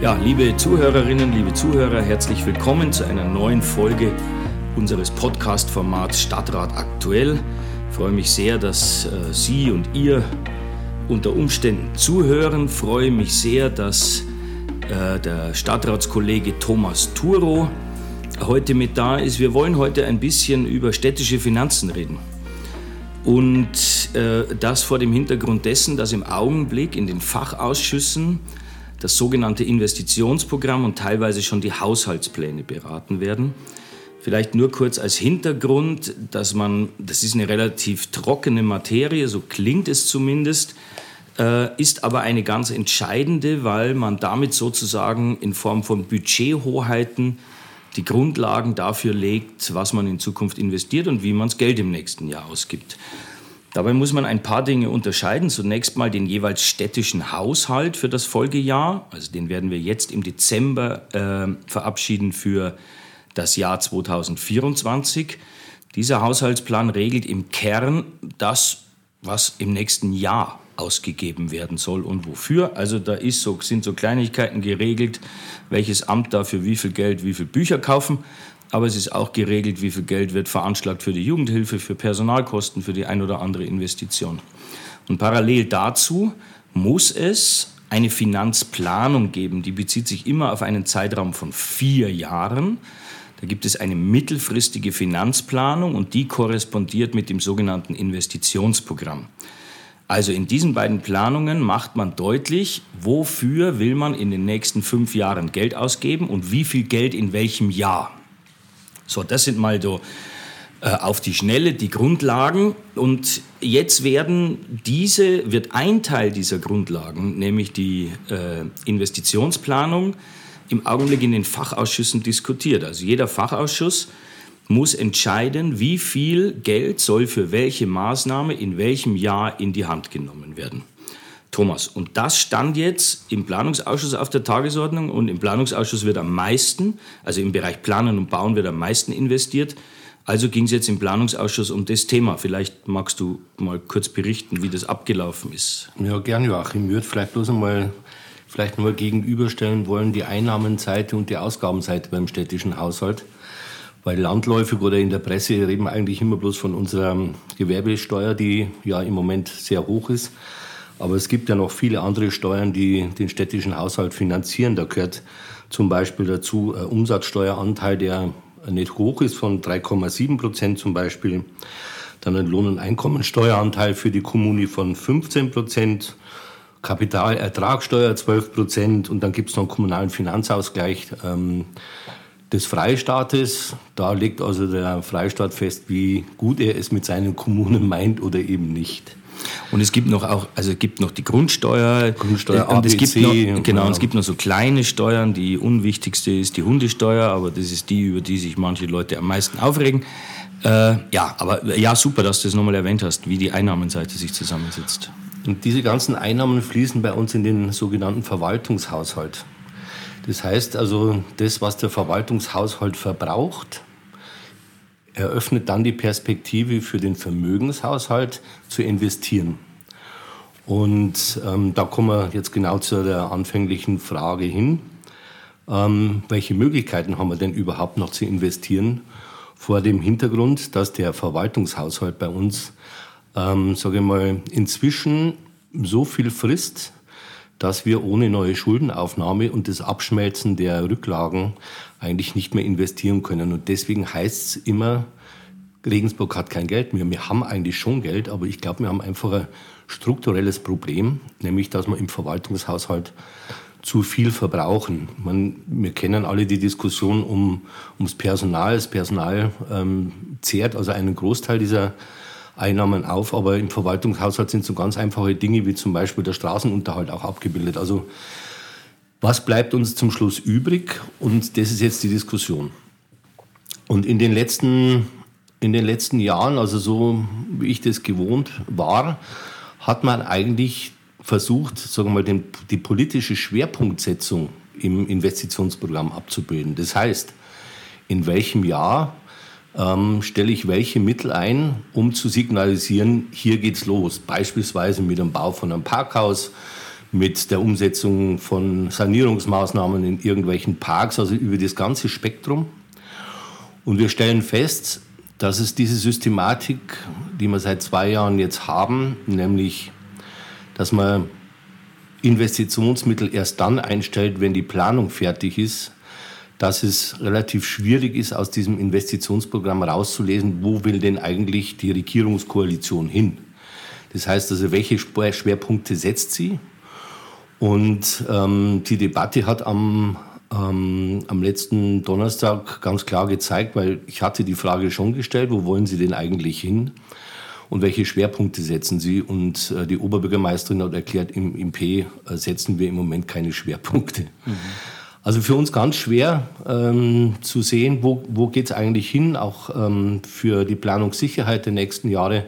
Ja, liebe Zuhörerinnen, liebe Zuhörer, herzlich willkommen zu einer neuen Folge unseres Podcast-Formats Stadtrat aktuell. Ich freue mich sehr, dass äh, Sie und ihr unter Umständen zuhören. Ich freue mich sehr, dass äh, der Stadtratskollege Thomas Turo heute mit da ist. Wir wollen heute ein bisschen über städtische Finanzen reden. Und äh, das vor dem Hintergrund dessen, dass im Augenblick in den Fachausschüssen das sogenannte Investitionsprogramm und teilweise schon die Haushaltspläne beraten werden. Vielleicht nur kurz als Hintergrund, dass man, das ist eine relativ trockene Materie, so klingt es zumindest, äh, ist aber eine ganz entscheidende, weil man damit sozusagen in Form von Budgethoheiten die Grundlagen dafür legt, was man in Zukunft investiert und wie man das Geld im nächsten Jahr ausgibt. Dabei muss man ein paar Dinge unterscheiden. Zunächst mal den jeweils städtischen Haushalt für das Folgejahr. Also den werden wir jetzt im Dezember äh, verabschieden für das Jahr 2024. Dieser Haushaltsplan regelt im Kern das, was im nächsten Jahr ausgegeben werden soll und wofür. Also da ist so, sind so Kleinigkeiten geregelt, welches Amt dafür wie viel Geld, wie viel Bücher kaufen aber es ist auch geregelt, wie viel Geld wird veranschlagt für die Jugendhilfe, für Personalkosten, für die ein oder andere Investition. Und parallel dazu muss es eine Finanzplanung geben, die bezieht sich immer auf einen Zeitraum von vier Jahren. Da gibt es eine mittelfristige Finanzplanung und die korrespondiert mit dem sogenannten Investitionsprogramm. Also in diesen beiden Planungen macht man deutlich, wofür will man in den nächsten fünf Jahren Geld ausgeben und wie viel Geld in welchem Jahr. So, das sind mal so äh, auf die Schnelle die Grundlagen. Und jetzt werden diese, wird ein Teil dieser Grundlagen, nämlich die äh, Investitionsplanung, im Augenblick in den Fachausschüssen diskutiert. Also jeder Fachausschuss muss entscheiden, wie viel Geld soll für welche Maßnahme in welchem Jahr in die Hand genommen werden. Thomas, und das stand jetzt im Planungsausschuss auf der Tagesordnung und im Planungsausschuss wird am meisten, also im Bereich Planen und Bauen wird am meisten investiert. Also ging es jetzt im Planungsausschuss um das Thema. Vielleicht magst du mal kurz berichten, wie das abgelaufen ist. Ja, gern, Joachim. Ich würde vielleicht bloß einmal vielleicht nur gegenüberstellen wollen, die Einnahmenseite und die Ausgabenseite beim städtischen Haushalt. Weil landläufig oder in der Presse reden wir eigentlich immer bloß von unserer Gewerbesteuer, die ja im Moment sehr hoch ist. Aber es gibt ja noch viele andere Steuern, die den städtischen Haushalt finanzieren. Da gehört zum Beispiel dazu ein Umsatzsteueranteil, der nicht hoch ist, von 3,7 Prozent zum Beispiel. Dann ein Lohn- und Einkommensteueranteil für die Kommune von 15 Prozent. Kapitalertragssteuer 12 Prozent und dann gibt es noch einen kommunalen Finanzausgleich ähm, des Freistaates. Da legt also der Freistaat fest, wie gut er es mit seinen Kommunen meint oder eben nicht. Und es gibt noch auch, also es gibt noch die Grundsteuer. Grundsteuer und es gibt noch, genau, und es gibt noch so kleine Steuern. Die unwichtigste ist die Hundesteuer, aber das ist die, über die sich manche Leute am meisten aufregen. Äh, ja, aber ja, super, dass du das nochmal erwähnt hast, wie die Einnahmenseite sich zusammensetzt. Und diese ganzen Einnahmen fließen bei uns in den sogenannten Verwaltungshaushalt. Das heißt also, das, was der Verwaltungshaushalt verbraucht, eröffnet dann die Perspektive für den Vermögenshaushalt zu investieren. Und ähm, da kommen wir jetzt genau zu der anfänglichen Frage hin. Ähm, welche Möglichkeiten haben wir denn überhaupt noch zu investieren vor dem Hintergrund, dass der Verwaltungshaushalt bei uns, ähm, sage ich mal, inzwischen so viel frisst, dass wir ohne neue Schuldenaufnahme und das Abschmelzen der Rücklagen eigentlich nicht mehr investieren können. Und deswegen heißt es immer, Regensburg hat kein Geld mehr. Wir haben eigentlich schon Geld, aber ich glaube, wir haben einfach ein strukturelles Problem, nämlich dass wir im Verwaltungshaushalt zu viel verbrauchen. Man, wir kennen alle die Diskussion um, ums Personal. Das Personal ähm, zehrt also einen Großteil dieser Einnahmen auf, aber im Verwaltungshaushalt sind so ganz einfache Dinge wie zum Beispiel der Straßenunterhalt auch abgebildet. Also was bleibt uns zum Schluss übrig? Und das ist jetzt die Diskussion. Und in den letzten, in den letzten Jahren, also so wie ich das gewohnt war, hat man eigentlich versucht, sagen wir mal, den, die politische Schwerpunktsetzung im Investitionsprogramm abzubilden. Das heißt, in welchem Jahr ähm, stelle ich welche Mittel ein, um zu signalisieren, hier geht's los. Beispielsweise mit dem Bau von einem Parkhaus, mit der Umsetzung von Sanierungsmaßnahmen in irgendwelchen Parks, also über das ganze Spektrum. Und wir stellen fest, dass es diese Systematik, die wir seit zwei Jahren jetzt haben, nämlich, dass man Investitionsmittel erst dann einstellt, wenn die Planung fertig ist, dass es relativ schwierig ist, aus diesem Investitionsprogramm rauszulesen, wo will denn eigentlich die Regierungskoalition hin. Das heißt also, welche Schwerpunkte setzt sie? Und ähm, die Debatte hat am, ähm, am letzten Donnerstag ganz klar gezeigt, weil ich hatte die Frage schon gestellt, wo wollen Sie denn eigentlich hin? Und welche Schwerpunkte setzen Sie? Und äh, die Oberbürgermeisterin hat erklärt, im, im P äh, setzen wir im Moment keine Schwerpunkte. Mhm. Also für uns ganz schwer ähm, zu sehen, wo, wo geht es eigentlich hin, auch ähm, für die Planungssicherheit der nächsten Jahre.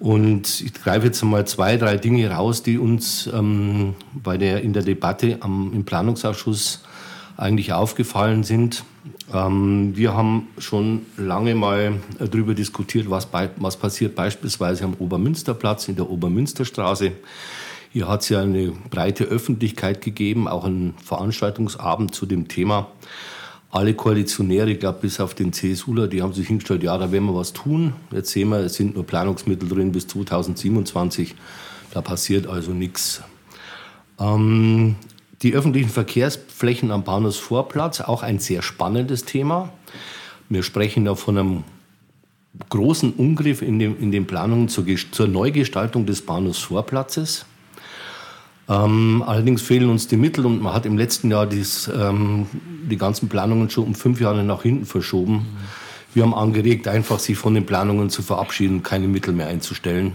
Und ich greife jetzt mal zwei, drei Dinge raus, die uns ähm, bei der, in der Debatte am, im Planungsausschuss eigentlich aufgefallen sind. Ähm, wir haben schon lange mal darüber diskutiert, was, bei, was passiert beispielsweise am Obermünsterplatz in der Obermünsterstraße. Hier hat es ja eine breite Öffentlichkeit gegeben, auch einen Veranstaltungsabend zu dem Thema alle Koalitionäre, ich glaube bis auf den CSUler, die haben sich hingestellt, ja, da werden wir was tun. Jetzt sehen wir, es sind nur Planungsmittel drin bis 2027. Da passiert also nichts. Ähm, die öffentlichen Verkehrsflächen am Bahnhofsvorplatz, auch ein sehr spannendes Thema. Wir sprechen da von einem großen Umgriff in, dem, in den Planungen zur, zur Neugestaltung des Bahnhofsvorplatzes. Ähm, allerdings fehlen uns die Mittel und man hat im letzten Jahr dies, ähm, die ganzen Planungen schon um fünf Jahre nach hinten verschoben. Mhm. Wir haben angeregt, einfach sich von den Planungen zu verabschieden, keine Mittel mehr einzustellen,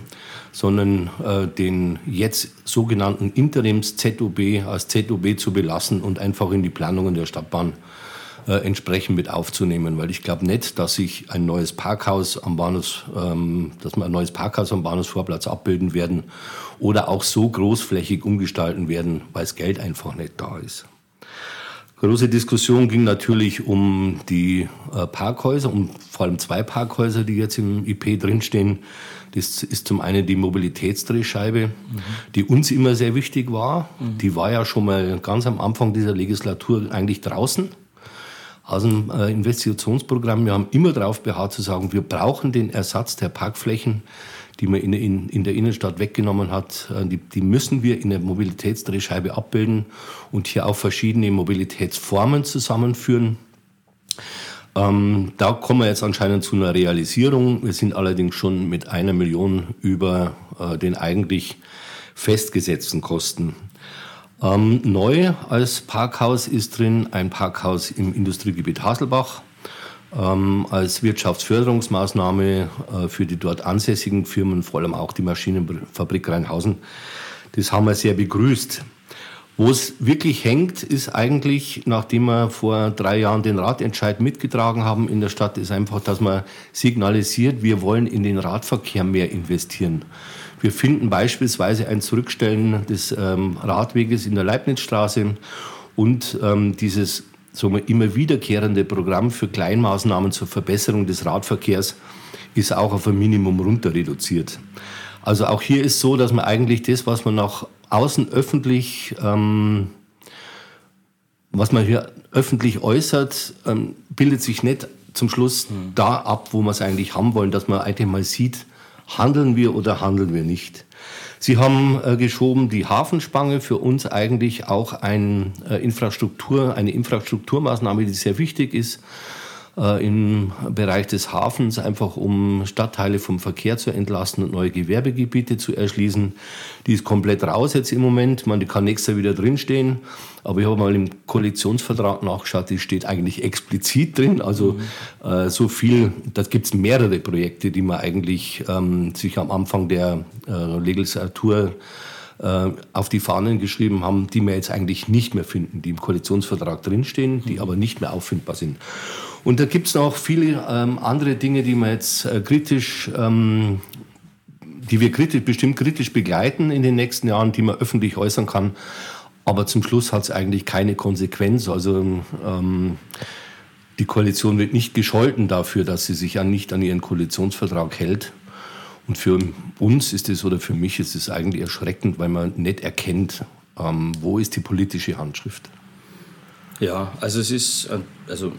sondern äh, den jetzt sogenannten Interims-ZOB als ZOB zu belassen und einfach in die Planungen der Stadtbahn äh, entsprechend mit aufzunehmen, weil ich glaube nicht, dass sich ein neues Parkhaus am Bahnhof, ähm, dass wir ein neues Parkhaus am Bahnhofsvorplatz abbilden werden oder auch so großflächig umgestalten werden, weil das Geld einfach nicht da ist. Große Diskussion ging natürlich um die äh, Parkhäuser, um vor allem zwei Parkhäuser, die jetzt im IP drinstehen. Das ist zum einen die Mobilitätsdrehscheibe, mhm. die uns immer sehr wichtig war. Mhm. Die war ja schon mal ganz am Anfang dieser Legislatur eigentlich draußen aus dem äh, Investitionsprogramm. Wir haben immer darauf beharrt zu sagen, wir brauchen den Ersatz der Parkflächen, die man in, in, in der Innenstadt weggenommen hat. Äh, die, die, müssen wir in der Mobilitätsdrehscheibe abbilden und hier auch verschiedene Mobilitätsformen zusammenführen. Ähm, da kommen wir jetzt anscheinend zu einer Realisierung. Wir sind allerdings schon mit einer Million über äh, den eigentlich festgesetzten Kosten. Ähm, neu als Parkhaus ist drin ein Parkhaus im Industriegebiet Haselbach ähm, als Wirtschaftsförderungsmaßnahme äh, für die dort ansässigen Firmen, vor allem auch die Maschinenfabrik Rheinhausen. Das haben wir sehr begrüßt. Wo es wirklich hängt, ist eigentlich, nachdem wir vor drei Jahren den Radentscheid mitgetragen haben in der Stadt, ist einfach, dass man signalisiert, wir wollen in den Radverkehr mehr investieren. Wir finden beispielsweise ein Zurückstellen des ähm, Radweges in der Leibnizstraße und ähm, dieses so immer wiederkehrende Programm für Kleinmaßnahmen zur Verbesserung des Radverkehrs ist auch auf ein Minimum runter reduziert. Also auch hier ist so, dass man eigentlich das, was man nach außen öffentlich, ähm, was man hier öffentlich äußert, ähm, bildet sich nicht zum Schluss mhm. da ab, wo wir es eigentlich haben wollen, dass man eigentlich mal sieht, Handeln wir oder handeln wir nicht? Sie haben äh, geschoben die Hafenspange für uns eigentlich auch ein, äh, Infrastruktur, eine Infrastrukturmaßnahme, die sehr wichtig ist äh, im Bereich des Hafens, einfach um Stadtteile vom Verkehr zu entlasten und neue Gewerbegebiete zu erschließen. Die ist komplett raus jetzt im Moment. Man, die kann nächstes Jahr wieder drinstehen. Aber ich habe mal im Koalitionsvertrag nachgeschaut, die steht eigentlich explizit drin. Also mhm. äh, so viel, da gibt es mehrere Projekte, die man eigentlich ähm, sich am Anfang der äh, Legislatur äh, auf die Fahnen geschrieben haben, die wir jetzt eigentlich nicht mehr finden, die im Koalitionsvertrag drinstehen, die mhm. aber nicht mehr auffindbar sind. Und da gibt es noch viele ähm, andere Dinge, die man jetzt äh, kritisch, ähm, die wir kritisch, bestimmt kritisch begleiten in den nächsten Jahren, die man öffentlich äußern kann. Aber zum Schluss hat es eigentlich keine Konsequenz. Also ähm, die Koalition wird nicht gescholten dafür, dass sie sich ja nicht an ihren Koalitionsvertrag hält. Und für uns ist es oder für mich ist es eigentlich erschreckend, weil man nicht erkennt, ähm, wo ist die politische Handschrift. Ja, also es ist, äh, also,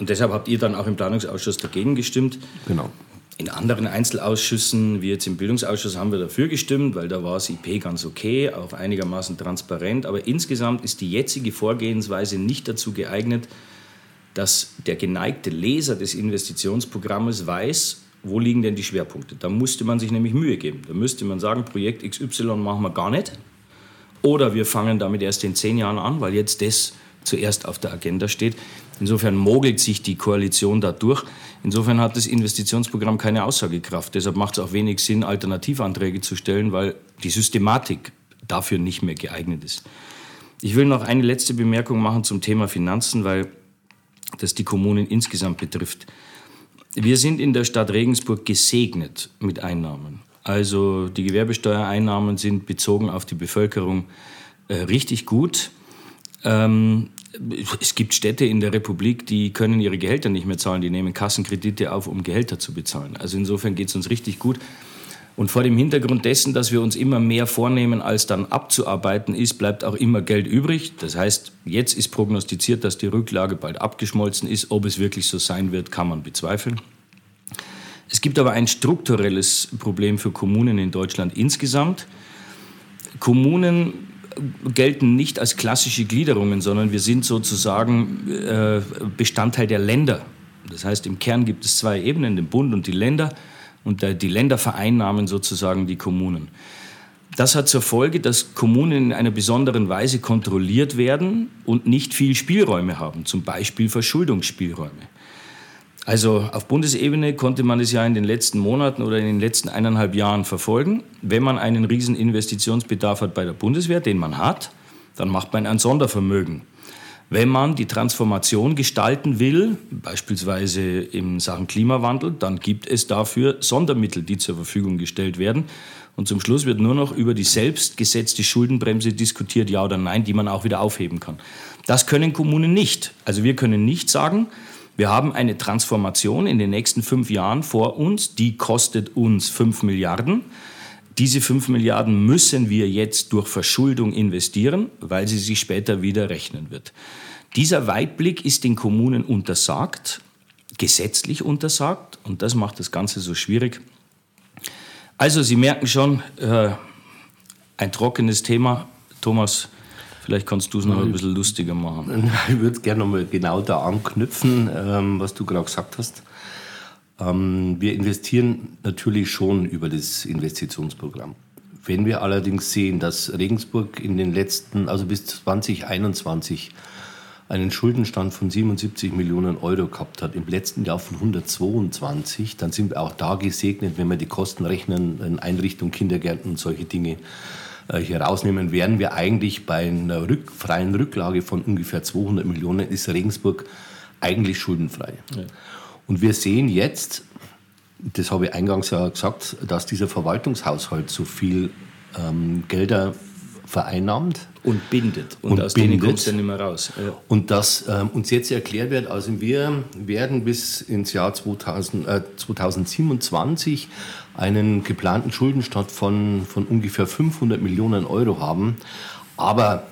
und deshalb habt ihr dann auch im Planungsausschuss dagegen gestimmt. Genau. In anderen Einzelausschüssen, wie jetzt im Bildungsausschuss, haben wir dafür gestimmt, weil da war das IP ganz okay, auch einigermaßen transparent. Aber insgesamt ist die jetzige Vorgehensweise nicht dazu geeignet, dass der geneigte Leser des Investitionsprogrammes weiß, wo liegen denn die Schwerpunkte. Da musste man sich nämlich Mühe geben. Da müsste man sagen, Projekt XY machen wir gar nicht. Oder wir fangen damit erst in zehn Jahren an, weil jetzt das zuerst auf der Agenda steht. Insofern mogelt sich die Koalition da durch. Insofern hat das Investitionsprogramm keine Aussagekraft. Deshalb macht es auch wenig Sinn, Alternativanträge zu stellen, weil die Systematik dafür nicht mehr geeignet ist. Ich will noch eine letzte Bemerkung machen zum Thema Finanzen, weil das die Kommunen insgesamt betrifft. Wir sind in der Stadt Regensburg gesegnet mit Einnahmen. Also die Gewerbesteuereinnahmen sind bezogen auf die Bevölkerung äh, richtig gut. Ähm, es gibt Städte in der Republik, die können ihre Gehälter nicht mehr zahlen. Die nehmen Kassenkredite auf, um Gehälter zu bezahlen. Also insofern geht es uns richtig gut. Und vor dem Hintergrund dessen, dass wir uns immer mehr vornehmen, als dann abzuarbeiten ist, bleibt auch immer Geld übrig. Das heißt, jetzt ist prognostiziert, dass die Rücklage bald abgeschmolzen ist. Ob es wirklich so sein wird, kann man bezweifeln. Es gibt aber ein strukturelles Problem für Kommunen in Deutschland insgesamt. Kommunen gelten nicht als klassische Gliederungen, sondern wir sind sozusagen äh, Bestandteil der Länder. Das heißt, im Kern gibt es zwei Ebenen, den Bund und die Länder. Und die Länder vereinnahmen sozusagen die Kommunen. Das hat zur Folge, dass Kommunen in einer besonderen Weise kontrolliert werden und nicht viel Spielräume haben, zum Beispiel Verschuldungsspielräume. Also auf Bundesebene konnte man es ja in den letzten Monaten oder in den letzten eineinhalb Jahren verfolgen. Wenn man einen riesen Investitionsbedarf hat bei der Bundeswehr, den man hat, dann macht man ein Sondervermögen. Wenn man die Transformation gestalten will, beispielsweise in Sachen Klimawandel, dann gibt es dafür Sondermittel, die zur Verfügung gestellt werden. Und zum Schluss wird nur noch über die selbstgesetzte Schuldenbremse diskutiert, ja oder nein, die man auch wieder aufheben kann. Das können Kommunen nicht. Also wir können nicht sagen, wir haben eine Transformation in den nächsten fünf Jahren vor uns, die kostet uns fünf Milliarden. Diese fünf Milliarden müssen wir jetzt durch Verschuldung investieren, weil sie sich später wieder rechnen wird. Dieser Weitblick ist den Kommunen untersagt, gesetzlich untersagt, und das macht das Ganze so schwierig. Also, Sie merken schon, äh, ein trockenes Thema. Thomas, Vielleicht kannst du es noch ein bisschen lustiger machen. Ich würde gerne noch mal genau da anknüpfen, ähm, was du gerade gesagt hast. Ähm, wir investieren natürlich schon über das Investitionsprogramm. Wenn wir allerdings sehen, dass Regensburg in den letzten, also bis 2021, einen Schuldenstand von 77 Millionen Euro gehabt hat, im letzten Jahr von 122, dann sind wir auch da gesegnet, wenn wir die Kosten rechnen, in Einrichtungen, Kindergärten und solche Dinge hier rausnehmen, wären wir eigentlich bei einer rück, freien Rücklage von ungefähr 200 Millionen, ist Regensburg eigentlich schuldenfrei. Ja. Und wir sehen jetzt, das habe ich eingangs ja gesagt, dass dieser Verwaltungshaushalt so viel ähm, Gelder vereinnahmt. Und bindet. Und, und aus bindet. denen kommt es ja nicht mehr raus. Ja. Und dass ähm, uns jetzt erklärt wird, also wir werden bis ins Jahr 2000, äh, 2027 einen geplanten Schuldenstand von, von ungefähr 500 Millionen Euro haben. Aber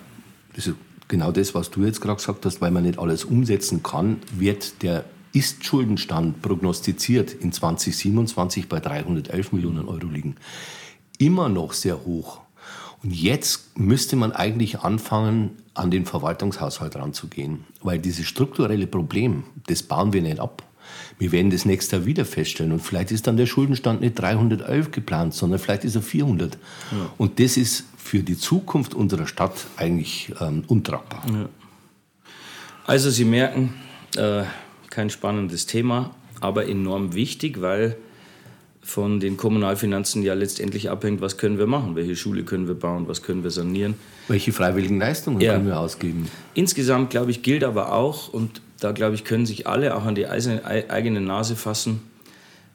das ist genau das, was du jetzt gerade gesagt hast, weil man nicht alles umsetzen kann, wird der Ist-Schuldenstand prognostiziert in 2027 bei 311 Millionen Euro liegen. Immer noch sehr hoch. Und jetzt müsste man eigentlich anfangen, an den Verwaltungshaushalt ranzugehen, weil dieses strukturelle Problem, das bauen wir nicht ab. Wir werden das nächste Jahr wieder feststellen und vielleicht ist dann der Schuldenstand nicht 311 geplant, sondern vielleicht ist er 400. Ja. Und das ist für die Zukunft unserer Stadt eigentlich ähm, untragbar. Ja. Also Sie merken, äh, kein spannendes Thema, aber enorm wichtig, weil von den Kommunalfinanzen ja letztendlich abhängt, was können wir machen, welche Schule können wir bauen, was können wir sanieren. Welche freiwilligen Leistungen ja. können wir ausgeben. Insgesamt, glaube ich, gilt aber auch, und da glaube ich, können sich alle auch an die eigene Nase fassen,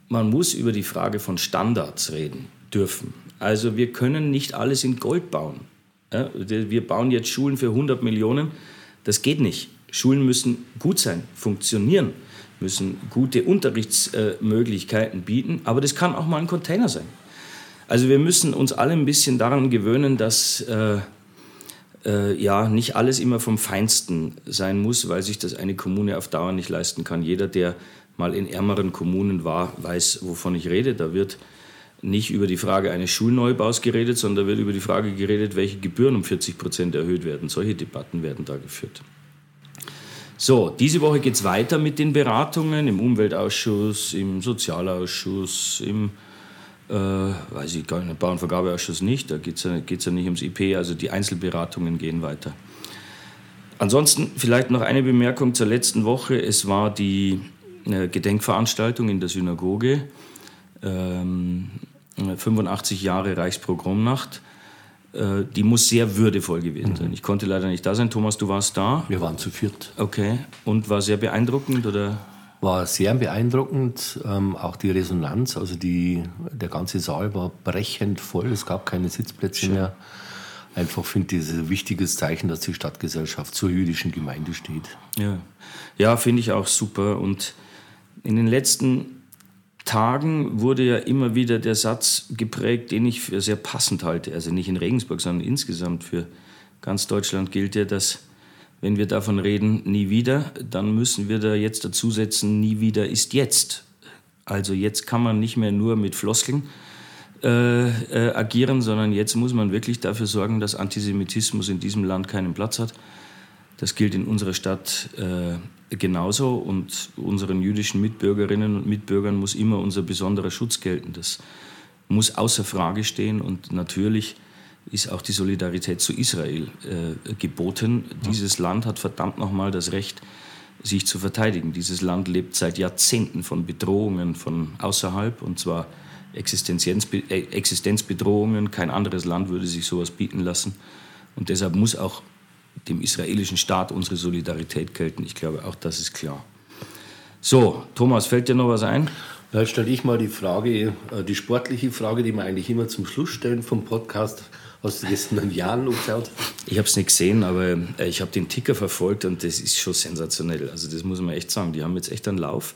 man muss über die Frage von Standards reden dürfen. Also wir können nicht alles in Gold bauen. Wir bauen jetzt Schulen für 100 Millionen, das geht nicht. Schulen müssen gut sein, funktionieren müssen gute Unterrichtsmöglichkeiten bieten, aber das kann auch mal ein Container sein. Also wir müssen uns alle ein bisschen daran gewöhnen, dass äh, äh, ja nicht alles immer vom Feinsten sein muss, weil sich das eine Kommune auf Dauer nicht leisten kann. Jeder, der mal in ärmeren Kommunen war, weiß, wovon ich rede. Da wird nicht über die Frage eines Schulneubaus geredet, sondern da wird über die Frage geredet, welche Gebühren um 40 Prozent erhöht werden. Solche Debatten werden da geführt. So, diese Woche geht es weiter mit den Beratungen im Umweltausschuss, im Sozialausschuss, im äh, weiß ich gar nicht, Bauernvergabeausschuss nicht, da geht es ja, ja nicht ums IP, also die Einzelberatungen gehen weiter. Ansonsten vielleicht noch eine Bemerkung zur letzten Woche. Es war die äh, Gedenkveranstaltung in der Synagoge. Ähm, 85 Jahre Reichspogromnacht. Äh, die muss sehr würdevoll gewesen sein. Mhm. Ich konnte leider nicht da sein. Thomas, du warst da? Wir waren zu viert. Okay. Und war sehr beeindruckend oder? War sehr beeindruckend. Ähm, auch die Resonanz, also die, der ganze Saal war brechend voll. Es gab keine Sitzplätze Schön. mehr. Einfach finde ich es ein wichtiges Zeichen, dass die Stadtgesellschaft zur jüdischen Gemeinde steht. Ja, ja finde ich auch super. Und in den letzten Tagen wurde ja immer wieder der Satz geprägt, den ich für sehr passend halte. Also nicht in Regensburg, sondern insgesamt für ganz Deutschland gilt ja, dass wenn wir davon reden, nie wieder, dann müssen wir da jetzt dazusetzen, nie wieder ist jetzt. Also jetzt kann man nicht mehr nur mit Floskeln äh, äh, agieren, sondern jetzt muss man wirklich dafür sorgen, dass Antisemitismus in diesem Land keinen Platz hat. Das gilt in unserer Stadt äh, genauso und unseren jüdischen Mitbürgerinnen und Mitbürgern muss immer unser besonderer Schutz gelten. Das muss außer Frage stehen und natürlich ist auch die Solidarität zu Israel äh, geboten. Ja. Dieses Land hat verdammt nochmal das Recht, sich zu verteidigen. Dieses Land lebt seit Jahrzehnten von Bedrohungen von außerhalb und zwar Existenzbe äh, Existenzbedrohungen. Kein anderes Land würde sich sowas bieten lassen. Und deshalb muss auch dem israelischen Staat unsere Solidarität gelten. Ich glaube, auch das ist klar. So, Thomas, fällt dir noch was ein? Da stelle ich mal die Frage, äh, die sportliche Frage, die wir eigentlich immer zum Schluss stellen vom Podcast. Hast du gestern einen Jahren geschaut? Ich habe es nicht gesehen, aber äh, ich habe den Ticker verfolgt und das ist schon sensationell. Also das muss man echt sagen. Die haben jetzt echt einen Lauf.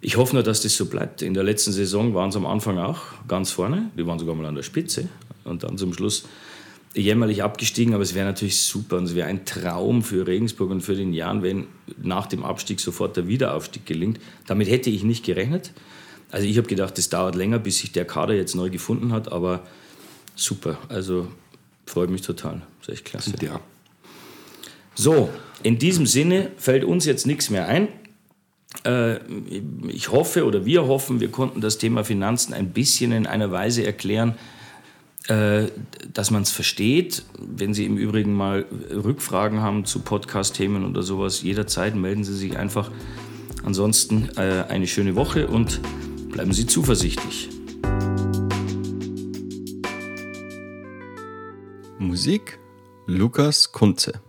Ich hoffe nur, dass das so bleibt. In der letzten Saison waren sie am Anfang auch ganz vorne. Die waren sogar mal an der Spitze. Und dann zum Schluss jämmerlich abgestiegen, aber es wäre natürlich super und es wäre ein Traum für Regensburg und für den Jahren, wenn nach dem Abstieg sofort der Wiederaufstieg gelingt. Damit hätte ich nicht gerechnet. Also ich habe gedacht, es dauert länger, bis sich der Kader jetzt neu gefunden hat, aber super. Also freut mich total. Das ist echt klasse. Ja. So, in diesem Sinne fällt uns jetzt nichts mehr ein. Äh, ich hoffe oder wir hoffen, wir konnten das Thema Finanzen ein bisschen in einer Weise erklären, dass man es versteht. Wenn Sie im Übrigen mal Rückfragen haben zu Podcast-Themen oder sowas, jederzeit melden Sie sich einfach. Ansonsten äh, eine schöne Woche und bleiben Sie zuversichtlich. Musik Lukas Kunze.